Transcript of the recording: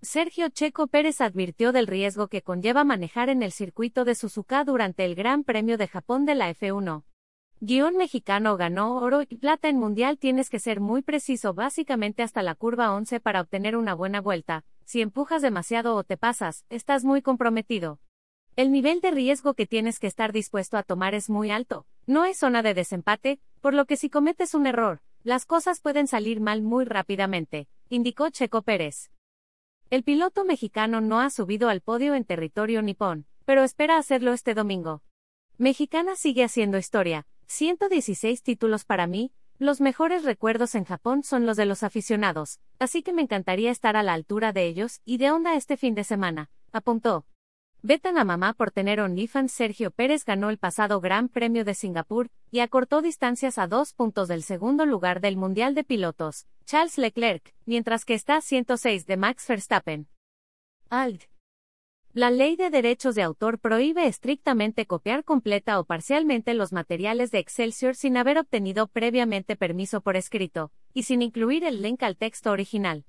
Sergio Checo Pérez advirtió del riesgo que conlleva manejar en el circuito de Suzuka durante el Gran Premio de Japón de la F1. Guión mexicano ganó oro y plata en mundial tienes que ser muy preciso básicamente hasta la curva 11 para obtener una buena vuelta, si empujas demasiado o te pasas, estás muy comprometido. El nivel de riesgo que tienes que estar dispuesto a tomar es muy alto, no es zona de desempate, por lo que si cometes un error, las cosas pueden salir mal muy rápidamente, indicó Checo Pérez. El piloto mexicano no ha subido al podio en territorio nipón, pero espera hacerlo este domingo. Mexicana sigue haciendo historia, 116 títulos para mí, los mejores recuerdos en Japón son los de los aficionados, así que me encantaría estar a la altura de ellos y de onda este fin de semana, apuntó. Vetan a mamá por tener OnlyFans Sergio Pérez ganó el pasado Gran Premio de Singapur y acortó distancias a dos puntos del segundo lugar del Mundial de Pilotos, Charles Leclerc, mientras que está a 106 de Max Verstappen. Alt. La ley de derechos de autor prohíbe estrictamente copiar completa o parcialmente los materiales de Excelsior sin haber obtenido previamente permiso por escrito, y sin incluir el link al texto original.